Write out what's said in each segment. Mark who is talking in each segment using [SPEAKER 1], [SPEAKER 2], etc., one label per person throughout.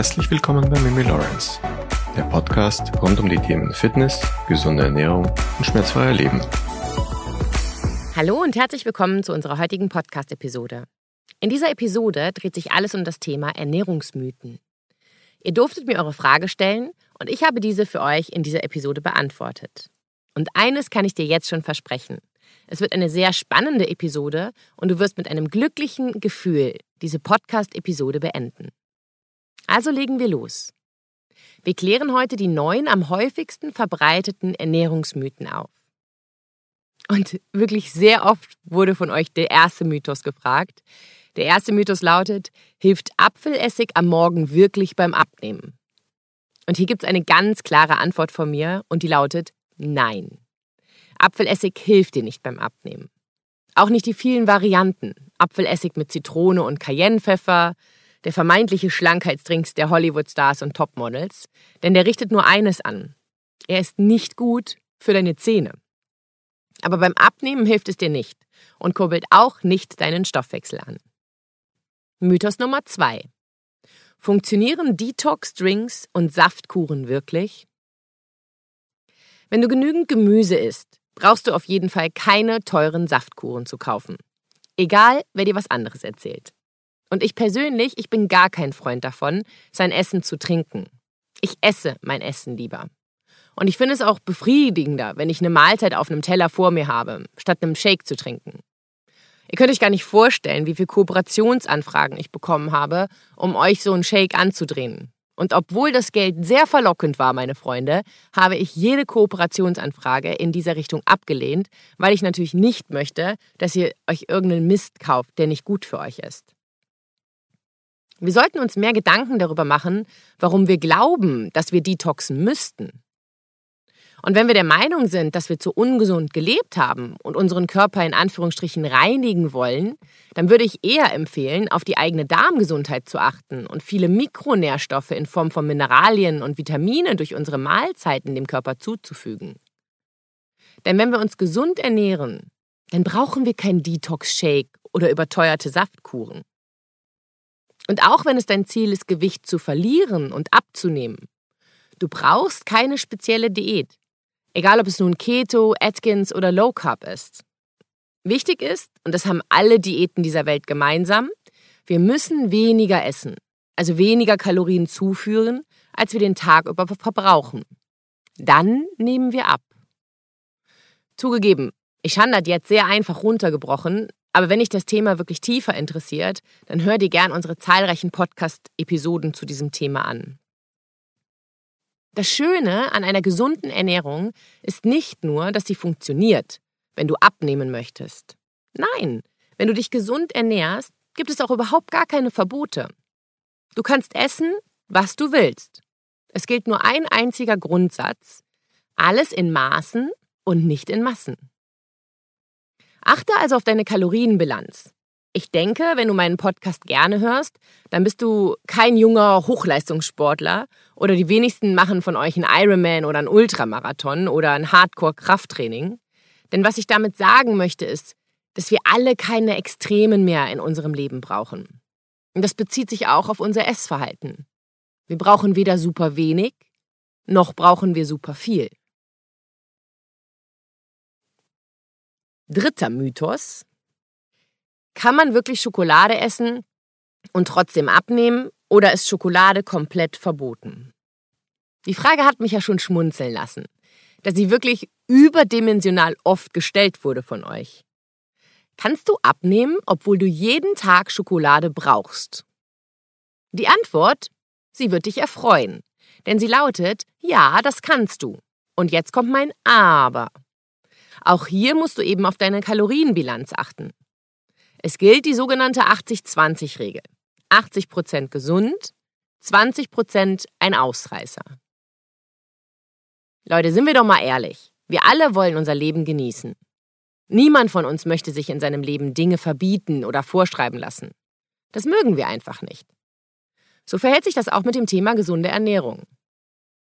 [SPEAKER 1] Herzlich willkommen bei Mimi Lawrence, der Podcast rund um die Themen Fitness, gesunde Ernährung und schmerzfreier Leben.
[SPEAKER 2] Hallo und herzlich willkommen zu unserer heutigen Podcast-Episode. In dieser Episode dreht sich alles um das Thema Ernährungsmythen. Ihr durftet mir eure Frage stellen und ich habe diese für euch in dieser Episode beantwortet. Und eines kann ich dir jetzt schon versprechen. Es wird eine sehr spannende Episode und du wirst mit einem glücklichen Gefühl diese Podcast-Episode beenden. Also legen wir los. Wir klären heute die neun am häufigsten verbreiteten Ernährungsmythen auf. Und wirklich sehr oft wurde von euch der erste Mythos gefragt. Der erste Mythos lautet, hilft Apfelessig am Morgen wirklich beim Abnehmen? Und hier gibt es eine ganz klare Antwort von mir und die lautet Nein. Apfelessig hilft dir nicht beim Abnehmen. Auch nicht die vielen Varianten. Apfelessig mit Zitrone und Cayennepfeffer, der vermeintliche Schlankheitsdrinks der Hollywood-Stars und Topmodels, denn der richtet nur eines an. Er ist nicht gut für deine Zähne. Aber beim Abnehmen hilft es dir nicht und kurbelt auch nicht deinen Stoffwechsel an. Mythos Nummer zwei: Funktionieren Detox-Drinks und Saftkuren wirklich? Wenn du genügend Gemüse isst, brauchst du auf jeden Fall keine teuren Saftkuren zu kaufen. Egal, wer dir was anderes erzählt. Und ich persönlich, ich bin gar kein Freund davon, sein Essen zu trinken. Ich esse mein Essen lieber. Und ich finde es auch befriedigender, wenn ich eine Mahlzeit auf einem Teller vor mir habe, statt einem Shake zu trinken. Ihr könnt euch gar nicht vorstellen, wie viele Kooperationsanfragen ich bekommen habe, um euch so einen Shake anzudrehen. Und obwohl das Geld sehr verlockend war, meine Freunde, habe ich jede Kooperationsanfrage in dieser Richtung abgelehnt, weil ich natürlich nicht möchte, dass ihr euch irgendeinen Mist kauft, der nicht gut für euch ist. Wir sollten uns mehr Gedanken darüber machen, warum wir glauben, dass wir detoxen müssten. Und wenn wir der Meinung sind, dass wir zu ungesund gelebt haben und unseren Körper in Anführungsstrichen reinigen wollen, dann würde ich eher empfehlen, auf die eigene Darmgesundheit zu achten und viele Mikronährstoffe in Form von Mineralien und Vitamine durch unsere Mahlzeiten dem Körper zuzufügen. Denn wenn wir uns gesund ernähren, dann brauchen wir kein Detox-Shake oder überteuerte Saftkuren. Und auch wenn es dein Ziel ist, Gewicht zu verlieren und abzunehmen, du brauchst keine spezielle Diät. Egal ob es nun Keto, Atkins oder Low Carb ist. Wichtig ist, und das haben alle Diäten dieser Welt gemeinsam, wir müssen weniger essen, also weniger Kalorien zuführen, als wir den Tag über verbrauchen. Dann nehmen wir ab. Zugegeben, ich habe das jetzt sehr einfach runtergebrochen, aber wenn dich das Thema wirklich tiefer interessiert, dann hör dir gern unsere zahlreichen Podcast-Episoden zu diesem Thema an. Das Schöne an einer gesunden Ernährung ist nicht nur, dass sie funktioniert, wenn du abnehmen möchtest. Nein, wenn du dich gesund ernährst, gibt es auch überhaupt gar keine Verbote. Du kannst essen, was du willst. Es gilt nur ein einziger Grundsatz. Alles in Maßen und nicht in Massen. Achte also auf deine Kalorienbilanz. Ich denke, wenn du meinen Podcast gerne hörst, dann bist du kein junger Hochleistungssportler oder die wenigsten machen von euch einen Ironman oder einen Ultramarathon oder ein Hardcore-Krafttraining. Denn was ich damit sagen möchte, ist, dass wir alle keine Extremen mehr in unserem Leben brauchen. Und das bezieht sich auch auf unser Essverhalten. Wir brauchen weder super wenig, noch brauchen wir super viel. Dritter Mythos. Kann man wirklich Schokolade essen und trotzdem abnehmen oder ist Schokolade komplett verboten? Die Frage hat mich ja schon schmunzeln lassen, da sie wirklich überdimensional oft gestellt wurde von euch. Kannst du abnehmen, obwohl du jeden Tag Schokolade brauchst? Die Antwort, sie wird dich erfreuen, denn sie lautet, ja, das kannst du. Und jetzt kommt mein Aber. Auch hier musst du eben auf deine Kalorienbilanz achten. Es gilt die sogenannte 80-20-Regel. 80% gesund, 20% ein Ausreißer. Leute, sind wir doch mal ehrlich. Wir alle wollen unser Leben genießen. Niemand von uns möchte sich in seinem Leben Dinge verbieten oder vorschreiben lassen. Das mögen wir einfach nicht. So verhält sich das auch mit dem Thema gesunde Ernährung.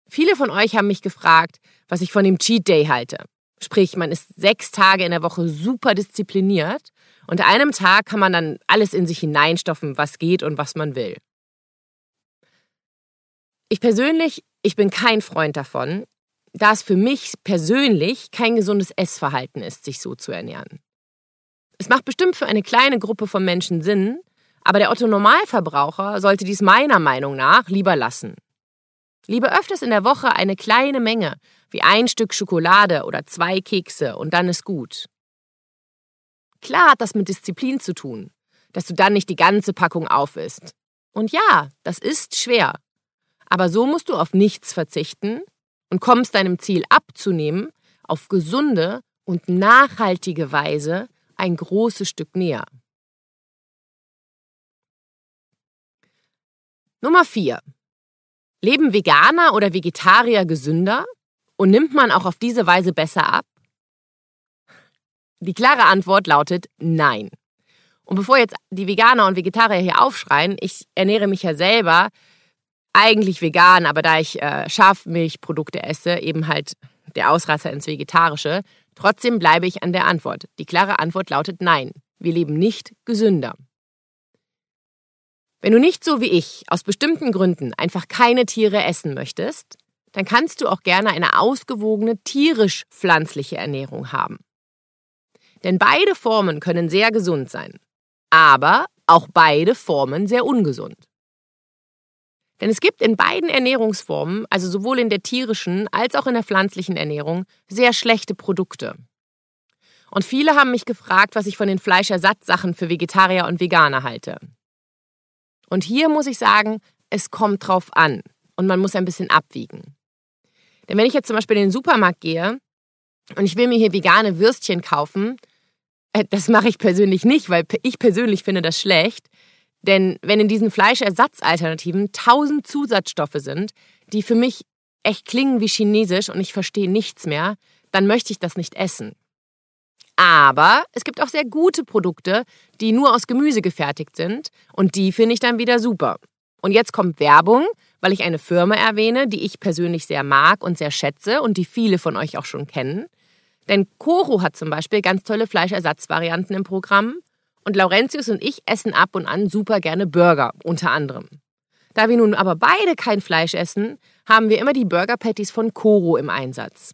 [SPEAKER 2] Viele von euch haben mich gefragt, was ich von dem Cheat Day halte. Sprich, man ist sechs Tage in der Woche super diszipliniert und einem Tag kann man dann alles in sich hineinstoffen, was geht und was man will. Ich persönlich, ich bin kein Freund davon, da es für mich persönlich kein gesundes Essverhalten ist, sich so zu ernähren. Es macht bestimmt für eine kleine Gruppe von Menschen Sinn, aber der Otto Normalverbraucher sollte dies meiner Meinung nach lieber lassen. Lieber öfters in der Woche eine kleine Menge, wie ein Stück Schokolade oder zwei Kekse und dann ist gut. Klar hat das mit Disziplin zu tun, dass du dann nicht die ganze Packung aufisst. Und ja, das ist schwer. Aber so musst du auf nichts verzichten und kommst deinem Ziel abzunehmen auf gesunde und nachhaltige Weise ein großes Stück näher. Nummer 4. Leben Veganer oder Vegetarier gesünder und nimmt man auch auf diese Weise besser ab? Die klare Antwort lautet nein. Und bevor jetzt die Veganer und Vegetarier hier aufschreien, ich ernähre mich ja selber eigentlich vegan, aber da ich äh, Schafmilchprodukte esse, eben halt der Ausreißer ins Vegetarische, trotzdem bleibe ich an der Antwort. Die klare Antwort lautet nein. Wir leben nicht gesünder. Wenn du nicht so wie ich aus bestimmten Gründen einfach keine Tiere essen möchtest, dann kannst du auch gerne eine ausgewogene tierisch-pflanzliche Ernährung haben. Denn beide Formen können sehr gesund sein, aber auch beide Formen sehr ungesund. Denn es gibt in beiden Ernährungsformen, also sowohl in der tierischen als auch in der pflanzlichen Ernährung, sehr schlechte Produkte. Und viele haben mich gefragt, was ich von den Fleischersatzsachen für Vegetarier und Veganer halte. Und hier muss ich sagen, es kommt drauf an und man muss ein bisschen abwiegen. Denn wenn ich jetzt zum Beispiel in den Supermarkt gehe und ich will mir hier vegane Würstchen kaufen, äh, das mache ich persönlich nicht, weil ich persönlich finde das schlecht. Denn wenn in diesen Fleischersatzalternativen tausend Zusatzstoffe sind, die für mich echt klingen wie chinesisch und ich verstehe nichts mehr, dann möchte ich das nicht essen. Aber es gibt auch sehr gute Produkte, die nur aus Gemüse gefertigt sind und die finde ich dann wieder super. Und jetzt kommt Werbung, weil ich eine Firma erwähne, die ich persönlich sehr mag und sehr schätze und die viele von euch auch schon kennen. Denn Coro hat zum Beispiel ganz tolle Fleischersatzvarianten im Programm und Laurentius und ich essen ab und an super gerne Burger, unter anderem. Da wir nun aber beide kein Fleisch essen, haben wir immer die Burger Patties von Coro im Einsatz.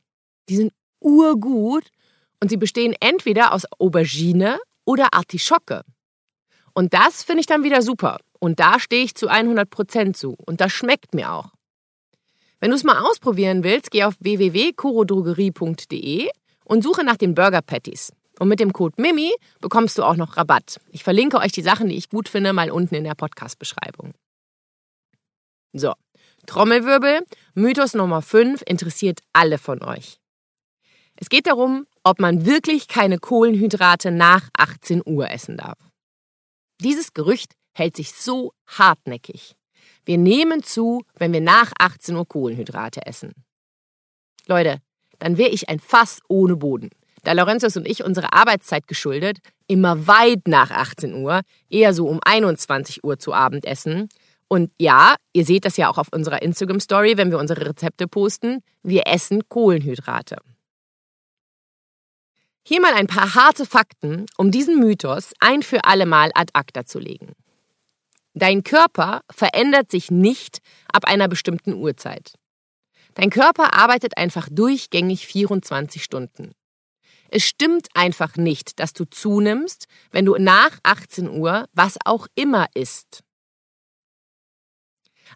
[SPEAKER 2] Die sind urgut und sie bestehen entweder aus Aubergine oder Artischocke. Und das finde ich dann wieder super. Und da stehe ich zu 100% zu. Und das schmeckt mir auch. Wenn du es mal ausprobieren willst, geh auf www.corodrogerie.de und suche nach den Burger Patties. Und mit dem Code MIMI bekommst du auch noch Rabatt. Ich verlinke euch die Sachen, die ich gut finde, mal unten in der Podcast-Beschreibung. So, Trommelwirbel, Mythos Nummer 5 interessiert alle von euch. Es geht darum, ob man wirklich keine Kohlenhydrate nach 18 Uhr essen darf. Dieses Gerücht hält sich so hartnäckig. Wir nehmen zu, wenn wir nach 18 Uhr Kohlenhydrate essen. Leute, dann wäre ich ein Fass ohne Boden da Lorenzos und ich unsere Arbeitszeit geschuldet immer weit nach 18 Uhr, eher so um 21 Uhr zu Abend essen. Und ja, ihr seht das ja auch auf unserer Instagram-Story, wenn wir unsere Rezepte posten, wir essen Kohlenhydrate. Hier mal ein paar harte Fakten, um diesen Mythos ein für alle Mal ad acta zu legen. Dein Körper verändert sich nicht ab einer bestimmten Uhrzeit. Dein Körper arbeitet einfach durchgängig 24 Stunden. Es stimmt einfach nicht, dass du zunimmst, wenn du nach 18 Uhr was auch immer isst.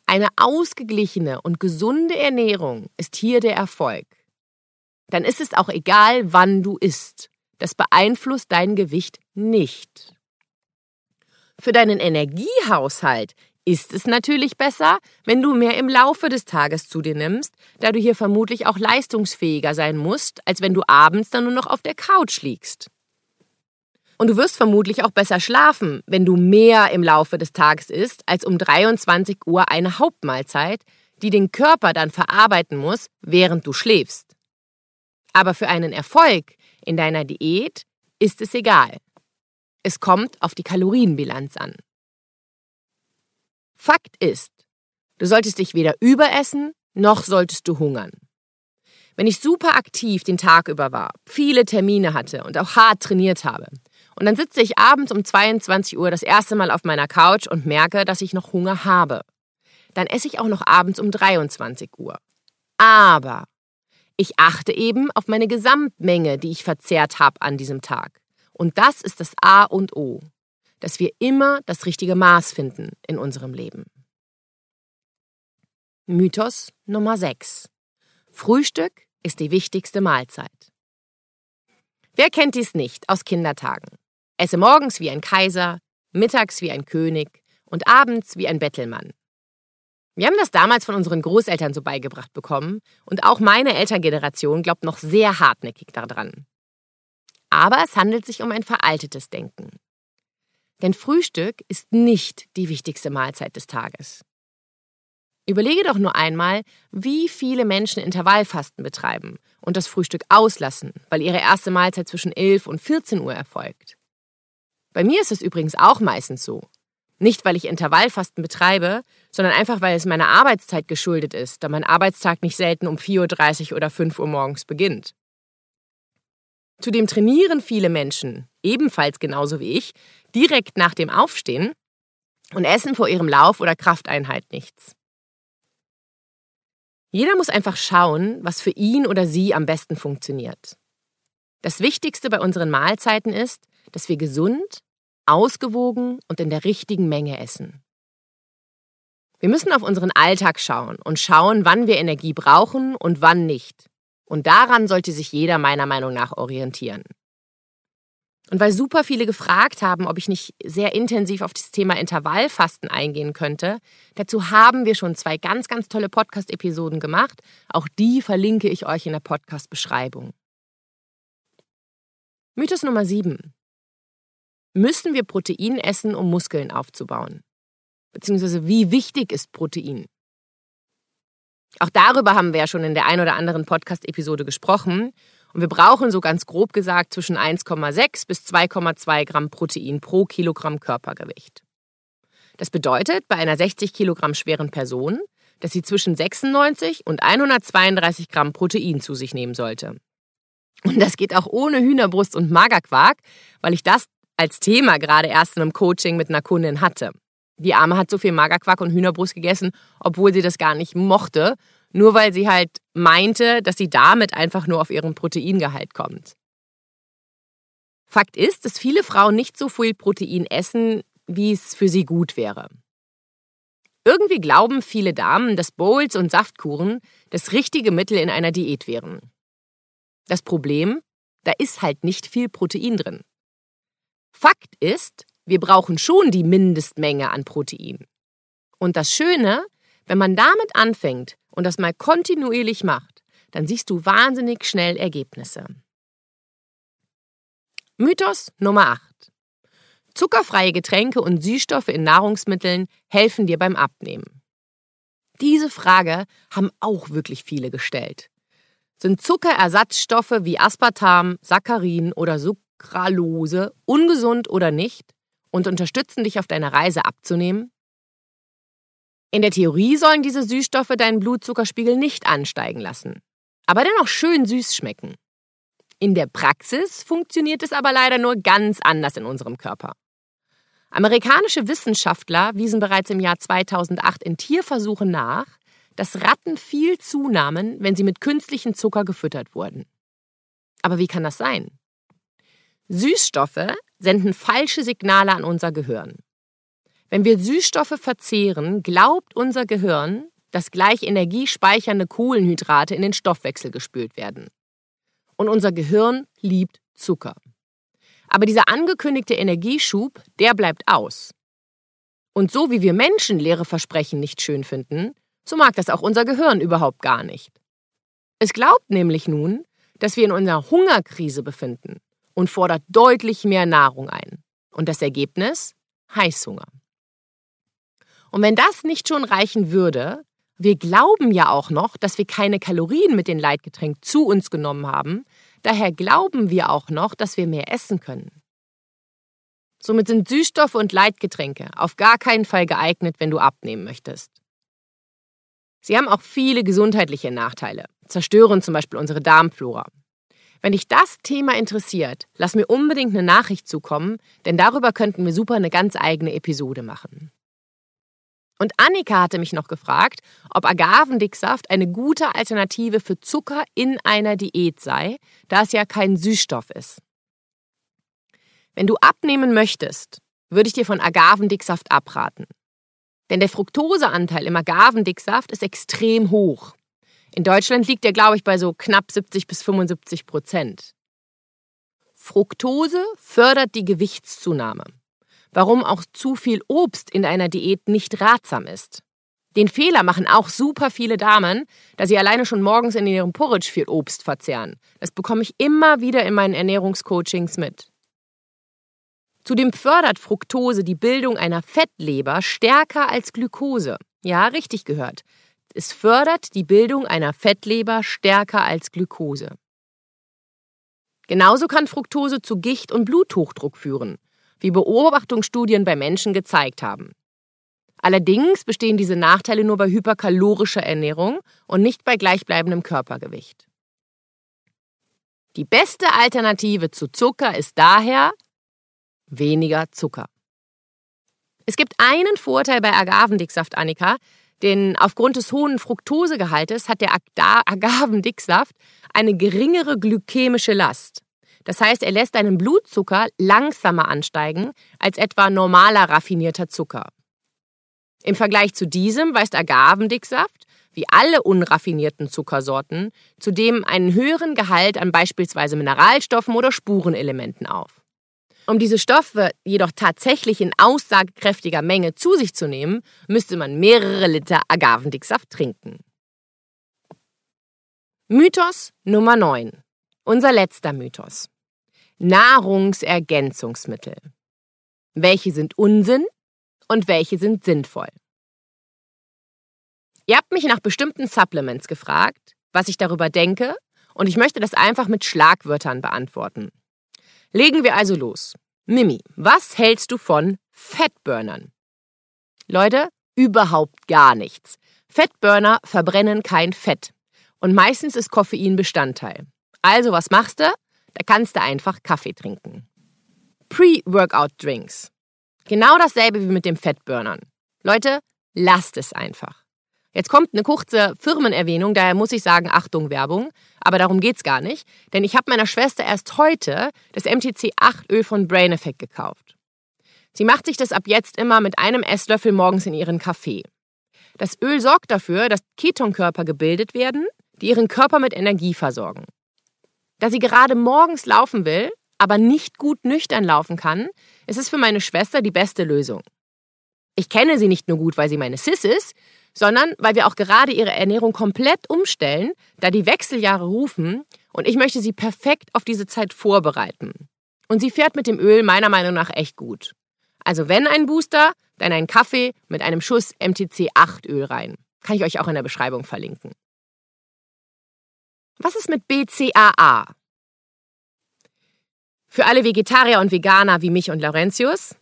[SPEAKER 2] Eine ausgeglichene und gesunde Ernährung ist hier der Erfolg. Dann ist es auch egal, wann du isst. Das beeinflusst dein Gewicht nicht. Für deinen Energiehaushalt ist es natürlich besser, wenn du mehr im Laufe des Tages zu dir nimmst, da du hier vermutlich auch leistungsfähiger sein musst, als wenn du abends dann nur noch auf der Couch liegst. Und du wirst vermutlich auch besser schlafen, wenn du mehr im Laufe des Tages isst, als um 23 Uhr eine Hauptmahlzeit, die den Körper dann verarbeiten muss, während du schläfst. Aber für einen Erfolg in deiner Diät ist es egal. Es kommt auf die Kalorienbilanz an. Fakt ist, du solltest dich weder überessen, noch solltest du hungern. Wenn ich super aktiv den Tag über war, viele Termine hatte und auch hart trainiert habe, und dann sitze ich abends um 22 Uhr das erste Mal auf meiner Couch und merke, dass ich noch Hunger habe, dann esse ich auch noch abends um 23 Uhr. Aber ich achte eben auf meine Gesamtmenge, die ich verzehrt habe an diesem Tag. Und das ist das A und O, dass wir immer das richtige Maß finden in unserem Leben. Mythos Nummer 6. Frühstück ist die wichtigste Mahlzeit. Wer kennt dies nicht aus Kindertagen? Esse morgens wie ein Kaiser, mittags wie ein König und abends wie ein Bettelmann. Wir haben das damals von unseren Großeltern so beigebracht bekommen und auch meine Elterngeneration glaubt noch sehr hartnäckig daran. Aber es handelt sich um ein veraltetes Denken. Denn Frühstück ist nicht die wichtigste Mahlzeit des Tages. Überlege doch nur einmal, wie viele Menschen Intervallfasten betreiben und das Frühstück auslassen, weil ihre erste Mahlzeit zwischen 11 und 14 Uhr erfolgt. Bei mir ist es übrigens auch meistens so. Nicht, weil ich Intervallfasten betreibe, sondern einfach, weil es meiner Arbeitszeit geschuldet ist, da mein Arbeitstag nicht selten um 4.30 Uhr oder 5 Uhr morgens beginnt. Zudem trainieren viele Menschen, ebenfalls genauso wie ich, direkt nach dem Aufstehen und essen vor ihrem Lauf oder Krafteinheit nichts. Jeder muss einfach schauen, was für ihn oder sie am besten funktioniert. Das Wichtigste bei unseren Mahlzeiten ist, dass wir gesund, ausgewogen und in der richtigen Menge essen. Wir müssen auf unseren Alltag schauen und schauen, wann wir Energie brauchen und wann nicht. Und daran sollte sich jeder meiner Meinung nach orientieren. Und weil super viele gefragt haben, ob ich nicht sehr intensiv auf das Thema Intervallfasten eingehen könnte, dazu haben wir schon zwei ganz, ganz tolle Podcast-Episoden gemacht. Auch die verlinke ich euch in der Podcast-Beschreibung. Mythos Nummer 7 müssen wir Protein essen, um Muskeln aufzubauen? Beziehungsweise wie wichtig ist Protein? Auch darüber haben wir ja schon in der ein oder anderen Podcast-Episode gesprochen. Und wir brauchen so ganz grob gesagt zwischen 1,6 bis 2,2 Gramm Protein pro Kilogramm Körpergewicht. Das bedeutet bei einer 60 Kilogramm schweren Person, dass sie zwischen 96 und 132 Gramm Protein zu sich nehmen sollte. Und das geht auch ohne Hühnerbrust und Magerquark, weil ich das als Thema gerade erst in einem Coaching mit einer Kundin hatte. Die Arme hat so viel Magerquark und Hühnerbrust gegessen, obwohl sie das gar nicht mochte, nur weil sie halt meinte, dass sie damit einfach nur auf ihren Proteingehalt kommt. Fakt ist, dass viele Frauen nicht so viel Protein essen, wie es für sie gut wäre. Irgendwie glauben viele Damen, dass Bowls und Saftkuren das richtige Mittel in einer Diät wären. Das Problem, da ist halt nicht viel Protein drin. Fakt ist, wir brauchen schon die Mindestmenge an Protein. Und das Schöne, wenn man damit anfängt und das mal kontinuierlich macht, dann siehst du wahnsinnig schnell Ergebnisse. Mythos Nummer 8. Zuckerfreie Getränke und Süßstoffe in Nahrungsmitteln helfen dir beim Abnehmen. Diese Frage haben auch wirklich viele gestellt. Sind Zuckerersatzstoffe wie Aspartam, Saccharin oder Sucralose ungesund oder nicht und unterstützen dich auf deiner Reise abzunehmen? In der Theorie sollen diese Süßstoffe deinen Blutzuckerspiegel nicht ansteigen lassen, aber dennoch schön süß schmecken. In der Praxis funktioniert es aber leider nur ganz anders in unserem Körper. Amerikanische Wissenschaftler wiesen bereits im Jahr 2008 in Tierversuchen nach, dass Ratten viel zunahmen, wenn sie mit künstlichem Zucker gefüttert wurden. Aber wie kann das sein? Süßstoffe senden falsche Signale an unser Gehirn. Wenn wir Süßstoffe verzehren, glaubt unser Gehirn, dass gleich energiespeichernde Kohlenhydrate in den Stoffwechsel gespült werden. Und unser Gehirn liebt Zucker. Aber dieser angekündigte Energieschub, der bleibt aus. Und so wie wir Menschen leere Versprechen nicht schön finden, so mag das auch unser Gehirn überhaupt gar nicht. Es glaubt nämlich nun, dass wir in einer Hungerkrise befinden und fordert deutlich mehr Nahrung ein. Und das Ergebnis? Heißhunger. Und wenn das nicht schon reichen würde, wir glauben ja auch noch, dass wir keine Kalorien mit den Leitgetränken zu uns genommen haben, daher glauben wir auch noch, dass wir mehr essen können. Somit sind Süßstoffe und Leitgetränke auf gar keinen Fall geeignet, wenn du abnehmen möchtest. Sie haben auch viele gesundheitliche Nachteile, zerstören zum Beispiel unsere Darmflora. Wenn dich das Thema interessiert, lass mir unbedingt eine Nachricht zukommen, denn darüber könnten wir super eine ganz eigene Episode machen. Und Annika hatte mich noch gefragt, ob Agavendicksaft eine gute Alternative für Zucker in einer Diät sei, da es ja kein Süßstoff ist. Wenn du abnehmen möchtest, würde ich dir von Agavendicksaft abraten. Denn der Fructoseanteil im Agavendicksaft ist extrem hoch. In Deutschland liegt er, glaube ich, bei so knapp 70 bis 75 Prozent. Fructose fördert die Gewichtszunahme warum auch zu viel Obst in einer Diät nicht ratsam ist. Den Fehler machen auch super viele Damen, da sie alleine schon morgens in ihrem Porridge viel Obst verzehren. Das bekomme ich immer wieder in meinen Ernährungscoachings mit. Zudem fördert Fructose die Bildung einer Fettleber stärker als Glukose. Ja, richtig gehört. Es fördert die Bildung einer Fettleber stärker als Glukose. Genauso kann Fructose zu Gicht und Bluthochdruck führen wie Beobachtungsstudien bei Menschen gezeigt haben. Allerdings bestehen diese Nachteile nur bei hyperkalorischer Ernährung und nicht bei gleichbleibendem Körpergewicht. Die beste Alternative zu Zucker ist daher weniger Zucker. Es gibt einen Vorteil bei Agavendicksaft, Annika, denn aufgrund des hohen Fructosegehaltes hat der Agavendicksaft eine geringere glykämische Last. Das heißt, er lässt deinen Blutzucker langsamer ansteigen als etwa normaler raffinierter Zucker. Im Vergleich zu diesem weist Agavendicksaft, wie alle unraffinierten Zuckersorten, zudem einen höheren Gehalt an beispielsweise Mineralstoffen oder Spurenelementen auf. Um diese Stoffe jedoch tatsächlich in aussagekräftiger Menge zu sich zu nehmen, müsste man mehrere Liter Agavendicksaft trinken. Mythos Nummer 9. Unser letzter Mythos. Nahrungsergänzungsmittel. Welche sind Unsinn und welche sind sinnvoll? Ihr habt mich nach bestimmten Supplements gefragt, was ich darüber denke, und ich möchte das einfach mit Schlagwörtern beantworten. Legen wir also los. Mimi, was hältst du von Fettburnern? Leute, überhaupt gar nichts. Fettburner verbrennen kein Fett. Und meistens ist Koffein Bestandteil. Also was machst du? Da kannst du einfach Kaffee trinken. Pre-Workout-Drinks. Genau dasselbe wie mit dem Fettburnern. Leute, lasst es einfach. Jetzt kommt eine kurze Firmenerwähnung, daher muss ich sagen, Achtung, Werbung. Aber darum geht's gar nicht, denn ich habe meiner Schwester erst heute das MTC 8 Öl von Brain Effect gekauft. Sie macht sich das ab jetzt immer mit einem Esslöffel morgens in ihren Kaffee. Das Öl sorgt dafür, dass Ketonkörper gebildet werden, die ihren Körper mit Energie versorgen. Da sie gerade morgens laufen will, aber nicht gut nüchtern laufen kann, ist es für meine Schwester die beste Lösung. Ich kenne sie nicht nur gut, weil sie meine Sis ist, sondern weil wir auch gerade ihre Ernährung komplett umstellen, da die Wechseljahre rufen und ich möchte sie perfekt auf diese Zeit vorbereiten. Und sie fährt mit dem Öl meiner Meinung nach echt gut. Also wenn ein Booster, dann ein Kaffee mit einem Schuss MTC 8 Öl rein. Kann ich euch auch in der Beschreibung verlinken. Was ist mit BCAA? Für alle Vegetarier und Veganer wie mich und Laurentius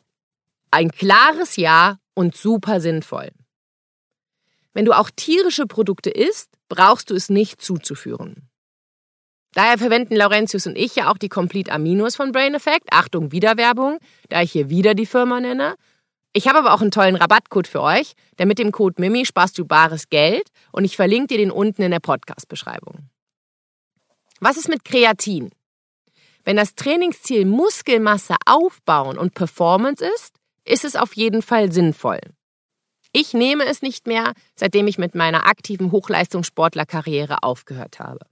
[SPEAKER 2] ein klares Ja und super sinnvoll. Wenn du auch tierische Produkte isst, brauchst du es nicht zuzuführen. Daher verwenden Laurentius und ich ja auch die Complete Aminos von Brain Effect. Achtung, Wiederwerbung, da ich hier wieder die Firma nenne. Ich habe aber auch einen tollen Rabattcode für euch, denn mit dem Code MIMI sparst du bares Geld und ich verlinke dir den unten in der Podcast-Beschreibung. Was ist mit Kreatin? Wenn das Trainingsziel Muskelmasse aufbauen und Performance ist, ist es auf jeden Fall sinnvoll. Ich nehme es nicht mehr, seitdem ich mit meiner aktiven Hochleistungssportlerkarriere aufgehört habe.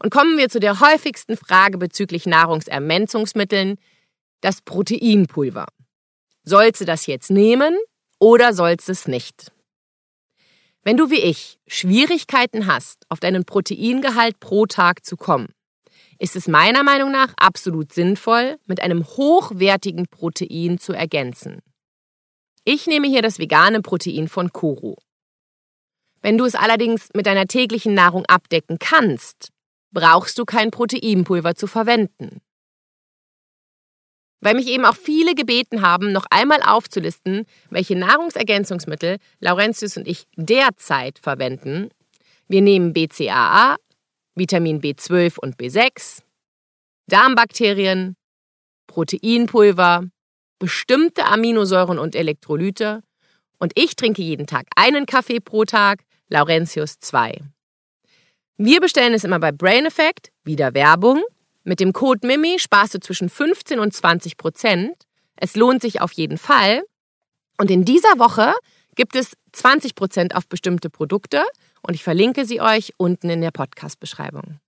[SPEAKER 2] Und kommen wir zu der häufigsten Frage bezüglich Nahrungsergänzungsmitteln, das Proteinpulver. Sollst du das jetzt nehmen oder sollst du es nicht? Wenn du wie ich Schwierigkeiten hast, auf deinen Proteingehalt pro Tag zu kommen, ist es meiner Meinung nach absolut sinnvoll, mit einem hochwertigen Protein zu ergänzen. Ich nehme hier das vegane Protein von Koro. Wenn du es allerdings mit deiner täglichen Nahrung abdecken kannst, brauchst du kein Proteinpulver zu verwenden. Weil mich eben auch viele gebeten haben, noch einmal aufzulisten, welche Nahrungsergänzungsmittel Laurentius und ich derzeit verwenden. Wir nehmen BCAA, Vitamin B12 und B6, Darmbakterien, Proteinpulver, bestimmte Aminosäuren und Elektrolyte Und ich trinke jeden Tag einen Kaffee pro Tag, Laurentius zwei. Wir bestellen es immer bei Brain Effect, wieder Werbung. Mit dem Code MIMI sparst du zwischen 15 und 20 Prozent. Es lohnt sich auf jeden Fall. Und in dieser Woche gibt es 20 Prozent auf bestimmte Produkte und ich verlinke sie euch unten in der Podcast-Beschreibung.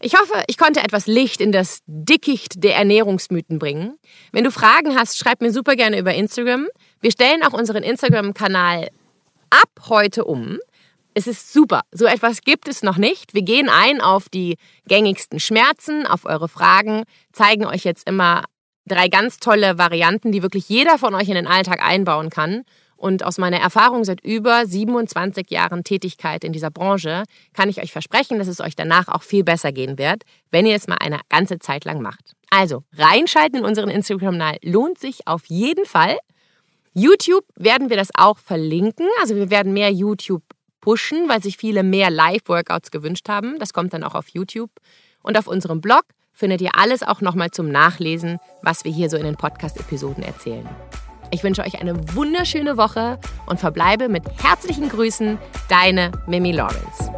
[SPEAKER 2] Ich hoffe, ich konnte etwas Licht in das Dickicht der Ernährungsmythen bringen. Wenn du Fragen hast, schreib mir super gerne über Instagram. Wir stellen auch unseren Instagram-Kanal ab heute um. Es ist super. So etwas gibt es noch nicht. Wir gehen ein auf die gängigsten Schmerzen, auf eure Fragen, zeigen euch jetzt immer drei ganz tolle Varianten, die wirklich jeder von euch in den Alltag einbauen kann. Und aus meiner Erfahrung seit über 27 Jahren Tätigkeit in dieser Branche kann ich euch versprechen, dass es euch danach auch viel besser gehen wird, wenn ihr es mal eine ganze Zeit lang macht. Also reinschalten in unseren Instagram-Kanal lohnt sich auf jeden Fall. YouTube werden wir das auch verlinken. Also wir werden mehr YouTube pushen, weil sich viele mehr Live-Workouts gewünscht haben. Das kommt dann auch auf YouTube. Und auf unserem Blog findet ihr alles auch nochmal zum Nachlesen, was wir hier so in den Podcast-Episoden erzählen. Ich wünsche euch eine wunderschöne Woche und verbleibe mit herzlichen Grüßen, deine Mimi Lawrence.